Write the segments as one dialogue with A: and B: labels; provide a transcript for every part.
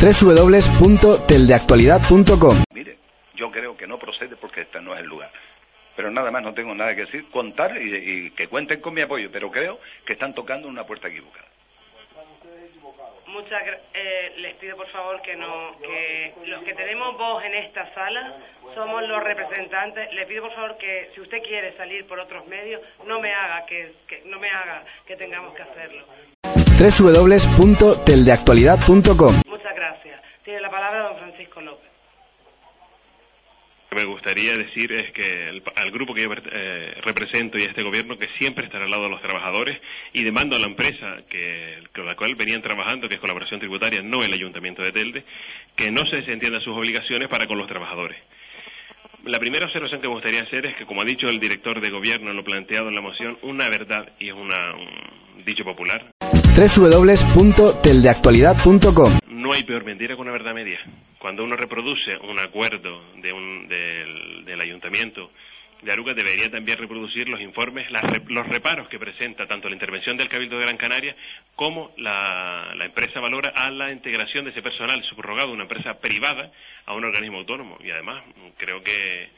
A: www.teldeactualidad.com
B: Mire, yo creo que no procede porque este no es el lugar. Pero nada más no tengo nada que decir, contar y, y que cuenten con mi apoyo, pero creo que están tocando una puerta equivocada.
C: Muchas eh, les pido por favor que no que los que tenemos voz en esta sala somos los representantes. Le pido por favor que si usted quiere salir por otros medios no me haga que, que no me haga que tengamos que hacerlo.
A: www.teldeactualidad.com
C: gracias. Tiene la palabra don Francisco López.
D: Lo que me gustaría decir es que el- al grupo que yo eh, represento y a este gobierno que siempre estará al lado de los trabajadores y demando a la empresa que, con la cual venían trabajando, que es colaboración tributaria, no el Ayuntamiento de Telde, que no se desentiendan sus obligaciones para con los trabajadores. La primera observación que me gustaría hacer es que, como ha dicho el director de gobierno en lo planteado en la moción, una verdad, y es una, un dicho popular,
A: www.teldeactualidad.com
D: hay peor mentira que una verdad media. Cuando uno reproduce un acuerdo de un- del, ayuntamiento de Aruca, debería también reproducir los informes, las los reparos que presenta tanto la intervención del Cabildo de Gran Canaria como la, empresa valora a la integración de ese personal subrogado una empresa privada a un organismo autónomo. Y además, creo que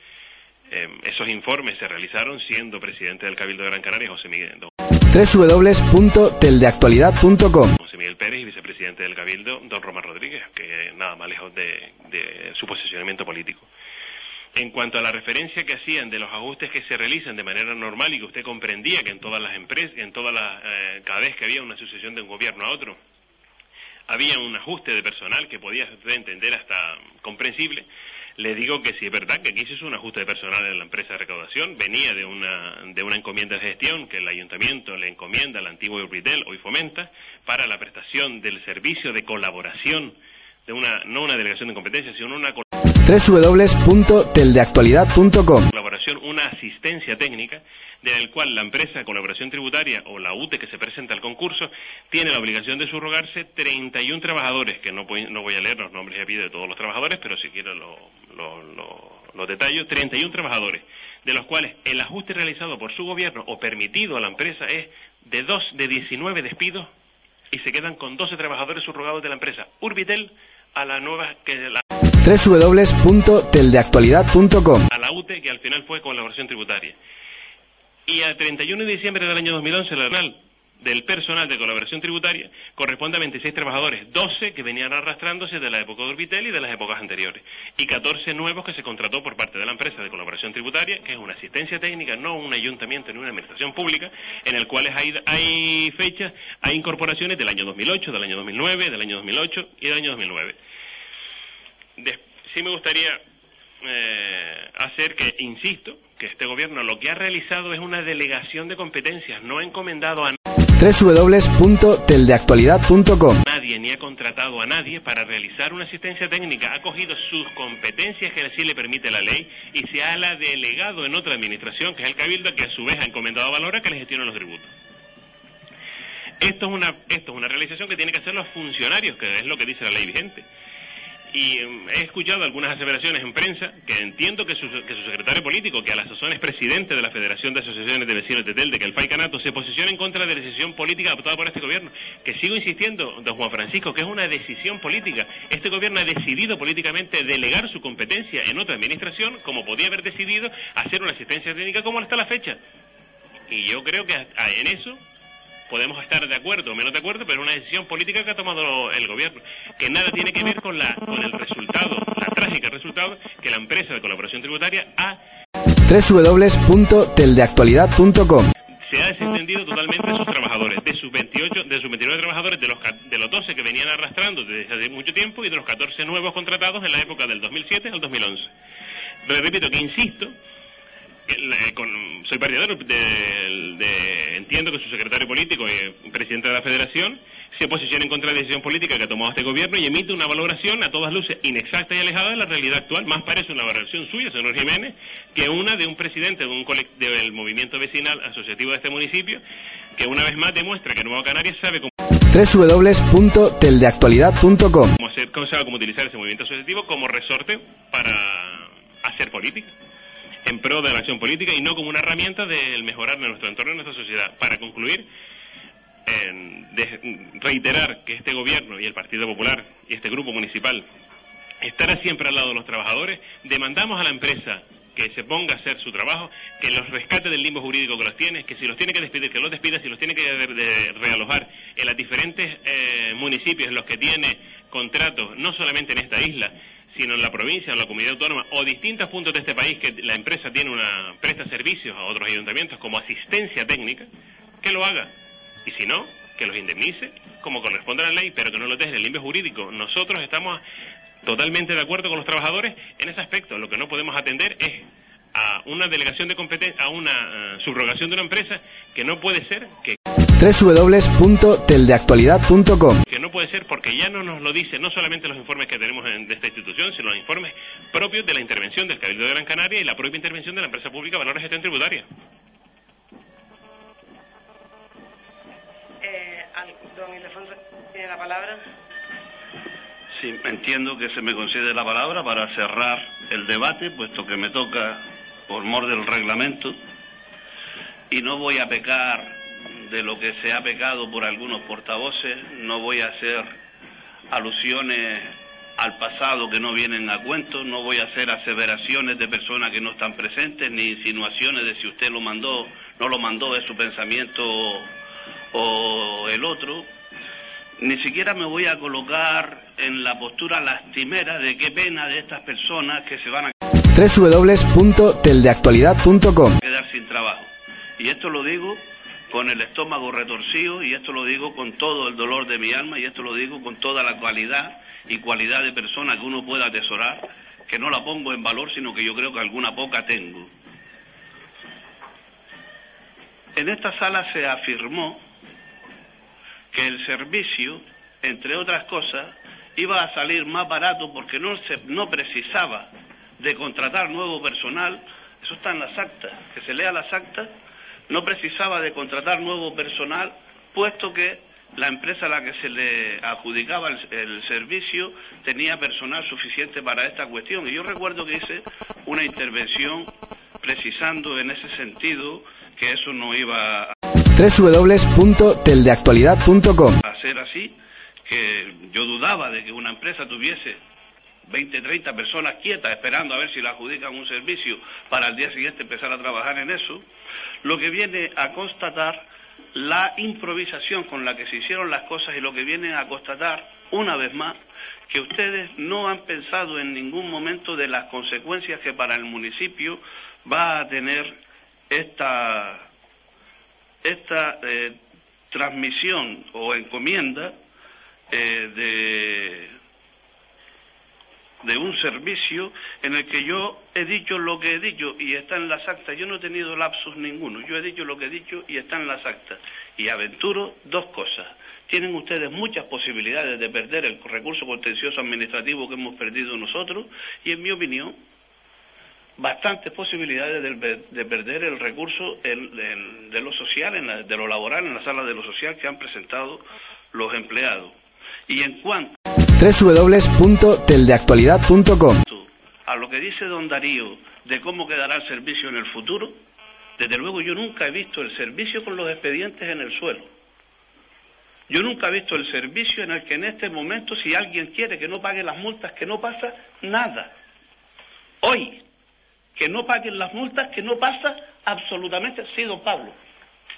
D: eh, esos informes se realizaron siendo presidente del Cabildo de Gran Canaria José Miguel,
A: www.teldeactualidad.com
D: José Miguel Pérez vicepresidente del Cabildo, don Román Rodríguez, que nada más lejos de, su posicionamiento político. En cuanto a la referencia que hacían de los ajustes que se realizan de manera normal y que usted comprendía que en todas las empresas, en todas las, eh, cada vez que había una sucesión de un gobierno a otro, había un ajuste de personal que podía entender hasta comprensible. Le digo que sí es verdad que aquí se hizo un ajuste de personal en la empresa de recaudación, venía de una, de una encomienda de gestión que el ayuntamiento le encomienda al antiguo Urbitel, hoy fomenta, para la prestación del servicio de colaboración de una, no una delegación de competencias, sino una
A: www.teldeactualidad.com
D: colaboración, una asistencia técnica, de la cual la empresa colaboración tributaria o la UTE que se presenta al concurso tiene la obligación de subrogarse 31 trabajadores, que no, voy- no voy a leer los nombres y apellidos de todos los trabajadores, pero si quiero lo, lo, lo- los detalles, 31 trabajadores, de los cuales el ajuste realizado por su gobierno o permitido a la empresa es de dos de 19 despidos y se quedan con 12 trabajadores subrogados de la empresa Urbitel a la nueva que la
A: www.teldeactualidad.com
D: a la UTE, que al final fue colaboración tributaria. Y a 31 de diciembre del año 2011, la personal del personal de colaboración tributaria corresponde a 26 trabajadores, 12 que venían arrastrándose de la época de Orbitel y de las épocas anteriores, y 14 nuevos que se contrató por parte de la empresa de colaboración tributaria, que es una asistencia técnica, no un ayuntamiento ni una administración pública, en el cual hay, hay fechas, hay incorporaciones del año 2008, del año 2009, del año 2008 y del año 2009. Des- sí me gustaría eh, hacer que, insisto, que este gobierno lo que ha realizado es una delegación de competencias, no ha encomendado a
A: www.teldeactualidad.com
D: nadie ni ha contratado a nadie para realizar una asistencia técnica. Ha cogido sus competencias que así le permite la ley y se ha la delegado en otra administración, que es el Cabildo, que a su vez ha encomendado a Valora que le gestione los tributos. Esto es una esto es una realización que tienen que hacer los funcionarios, que es lo que dice la ley vigente. Y em, he escuchado algunas aseveraciones en prensa que entiendo que su, que su secretario político, que a la sazón es presidente de la Federación de Asociaciones de Vecinos de Telde, que el FAICANATO se posiciona en contra de la decisión política adoptada por este gobierno. Que sigo insistiendo, don Juan Francisco, que es una decisión política. Este gobierno ha decidido políticamente delegar su competencia en otra administración, como podía haber decidido hacer una asistencia técnica como hasta la fecha. Y yo creo que en eso podemos estar de acuerdo o menos de acuerdo, pero es una decisión política que ha tomado el gobierno, que nada tiene que ver con, la, con el resultado, la trágica resultado que la empresa de colaboración tributaria ha,
A: www.teldeactualidad.com
D: se ha desentendido totalmente de sus trabajadores, de sus 28, de sus 29 trabajadores, de los, de los 12 que venían arrastrando desde hace mucho tiempo y de los 14 nuevos contratados en la época del 2007 al 2011. Pero repito que insisto soy partidario de, entiendo que su secretario político y presidente de la Federación se posiciona en contra de la decisión política que ha tomado este gobierno y emite una valoración a todas luces inexacta y alejada de la realidad actual. Más parece una valoración suya, señor Jiménez, que una de un presidente de un del movimiento vecinal asociativo de este municipio, que una vez más demuestra que Nueva Canarias sabe cómo
A: www.teldeactualidad.com
D: cómo, cómo utilizar ese movimiento asociativo como resorte para hacer política en pro de la acción política y no como una herramienta del mejorar nuestro entorno y nuestra sociedad. Para concluir, reiterar que este gobierno y el Partido Popular y este grupo municipal estará siempre al lado de los trabajadores, demandamos a la empresa que se ponga a hacer su trabajo, que los rescate del limbo jurídico que los tiene, que si los tiene que despedir, que los despida, si los tiene que realojar en los diferentes eh, municipios en los que tiene contratos, no solamente en esta isla, sino en la provincia, en la comunidad autónoma o distintos puntos de este país que la empresa tiene una presta servicios a otros ayuntamientos como asistencia técnica, que lo haga. Y si no, que los indemnice como corresponde a la ley, pero que no lo deje en el limbo jurídico. Nosotros estamos totalmente de acuerdo con los trabajadores en ese aspecto. Lo que no podemos atender es a una delegación de competencia, a una eh, subrogación de una empresa que no puede ser que
A: www.teldeactualidad.com
D: puede ser porque ya no nos lo dicen no solamente los informes que tenemos de esta institución, sino los informes propios de la intervención del Cabildo de Gran Canaria y la propia intervención de la empresa pública Valores de Gestión Tributaria.
C: Eh, don Ildefonso, tiene la palabra.
E: Sí, entiendo que se me concede la palabra para cerrar el debate, puesto que me toca por mor del reglamento, y no voy a pecar de lo que se ha pecado por algunos portavoces, no voy a hacer alusiones al pasado que no vienen a cuento, no voy a hacer aseveraciones de personas que no están presentes, ni insinuaciones de si usted lo mandó, no lo mandó, de su pensamiento o el otro. Ni siquiera me voy a colocar en la postura lastimera de qué pena de estas personas que se van a
A: www.teldeactualidad.com
E: quedar sin trabajo. Y esto lo digo con el estómago retorcido y esto lo digo con todo el dolor de mi alma y esto lo digo con toda la cualidad y cualidad de persona que uno pueda atesorar, que no la pongo en valor, sino que yo creo que alguna poca tengo. En esta sala se afirmó que el servicio, entre otras cosas, iba a salir más barato porque no, se, no precisaba de contratar nuevo personal, eso está en las actas, que se lea las actas no precisaba de contratar nuevo personal, puesto que la empresa a la que se le adjudicaba el, servicio tenía personal suficiente para esta cuestión. Y yo recuerdo que hice una intervención precisando en ese sentido que eso no iba a
A: www.teldeactualidad.com
E: a ser así, que yo dudaba de que una empresa tuviese 20, 30 personas quietas esperando a ver si le adjudican un servicio para al día siguiente empezar a trabajar en eso. Lo que viene a constatar la improvisación con la que se hicieron las cosas y lo que viene a constatar, una vez más, que ustedes no han pensado en ningún momento de las consecuencias que para el municipio va a tener esta, esta eh, transmisión o encomienda eh, de de un servicio en el que yo he dicho lo que he dicho y está en las actas. Yo no he tenido lapsus ninguno. Yo he dicho lo que he dicho y está en las actas. Y aventuro dos cosas. Tienen ustedes muchas posibilidades de perder el recurso contencioso administrativo que hemos perdido nosotros y, en mi opinión, bastantes posibilidades de, perder el recurso de lo social, de lo laboral, en la sala de lo social que han presentado los empleados. Y en cuanto
A: www.teldeactualidad.com
E: A lo que dice don Darío de cómo quedará el servicio en el futuro, desde luego yo nunca he visto el servicio con los expedientes en el suelo. Yo nunca he visto el servicio en el que en este momento si alguien quiere que no pague las multas, que no pasa nada. Hoy, que no paguen las multas, que no pasa absolutamente, sí, don Pablo.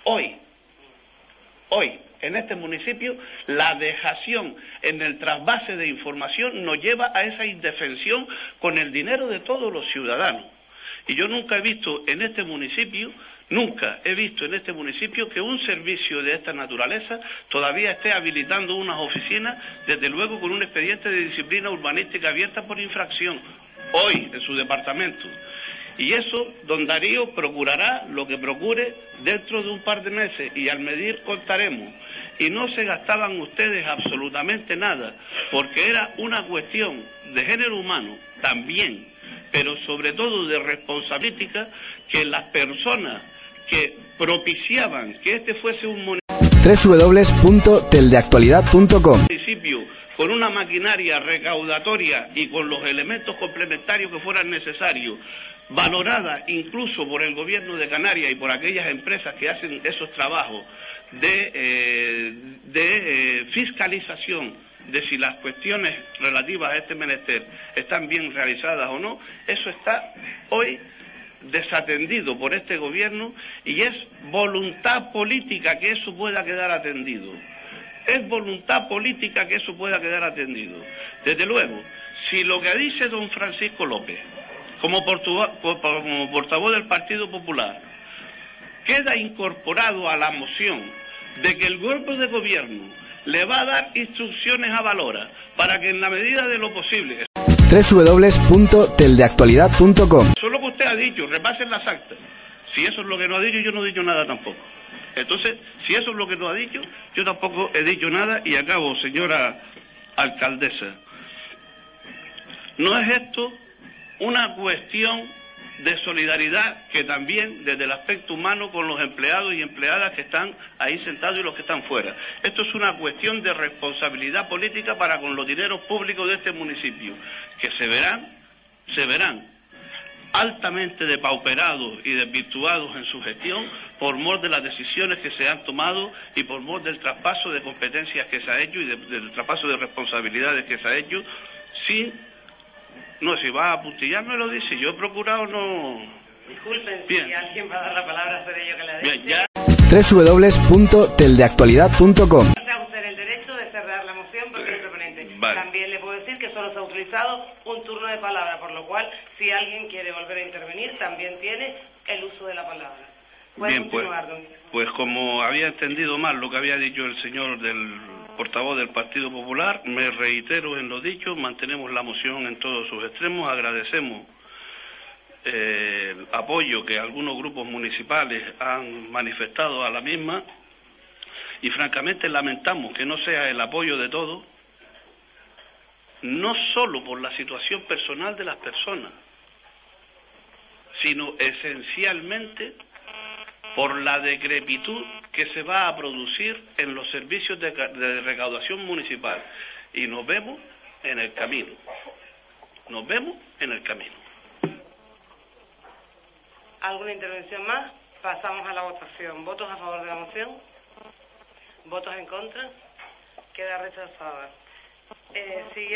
E: Hoy, hoy, en este municipio, la dejación en el trasvase de información nos lleva a esa indefensión con el dinero de todos los ciudadanos. Y yo nunca he visto en este municipio, nunca he visto en este municipio que un servicio de esta naturaleza todavía esté habilitando unas oficinas, desde luego con un expediente de disciplina urbanística abierta por infracción, hoy en su departamento. Y eso, don Darío procurará lo que procure dentro de un par de meses y al medir contaremos. Y no se gastaban ustedes absolutamente nada, porque era una cuestión de género humano también, pero sobre todo de responsabilidad que las personas que propiciaban que este fuese un
A: www.teldeactualidad.com
E: con una maquinaria recaudatoria y con los elementos complementarios que fueran necesarios, valorada incluso por el gobierno de Canarias y por aquellas empresas que hacen esos trabajos de, eh, de eh, fiscalización de si las cuestiones relativas a este menester están bien realizadas o no, eso está hoy desatendido por este gobierno y es voluntad política que eso pueda quedar atendido. Es voluntad política que eso pueda quedar atendido. Desde luego, si lo que dice don Francisco López, como, como portavoz del Partido Popular, queda incorporado a la moción de que el grupo de gobierno le va a dar instrucciones a Valora para que en la medida de lo posible
A: www.teldeactualidad.com
E: Eso es lo que usted ha dicho, repasen las actas. Si eso es lo que no ha dicho, yo no he dicho nada tampoco. Entonces, si eso es lo que no ha dicho, yo tampoco he dicho nada y acabo, señora alcaldesa. ¿No es esto una cuestión de solidaridad que también desde el aspecto humano con los empleados y empleadas que están ahí sentados y los que están fuera. Esto es una cuestión de responsabilidad política para con los dineros públicos de este municipio, que se verán, se verán altamente depauperados y desvirtuados en su gestión por mor de las decisiones que se han tomado y por mor del traspaso de competencias que se ha hecho y del traspaso de responsabilidades que se ha hecho sin no, si va a apuntillar me lo dice. Yo he procurado no...
C: Disculpen,
E: Bien.
C: si alguien va a dar la palabra, seré yo que la dé.
E: Bien, ya.
A: www.teldeactualidad.com
C: Está usted en el derecho de cerrar la moción porque es proponente.
E: Vale.
C: También le puedo decir que solo se ha utilizado un turno de palabra, por lo cual, si alguien quiere volver a intervenir, también tiene el uso de la palabra. Puede
E: Bien, pues, pues como había entendido mal lo que había dicho el señor del portavoz del Partido Popular, me reitero en lo dicho, mantenemos la moción en todos sus extremos, agradecemos eh, el apoyo que algunos grupos municipales han manifestado a la misma y francamente lamentamos que no sea el apoyo de todos, no solo por la situación personal de las personas, sino esencialmente por la decrepitud que se va a producir en los servicios de, ca- de recaudación municipal. Y nos vemos en el camino. Nos vemos en el camino.
C: ¿Alguna intervención más? Pasamos a la votación. ¿Votos a favor de la moción? ¿Votos en contra? Queda rechazada. Eh, sigue-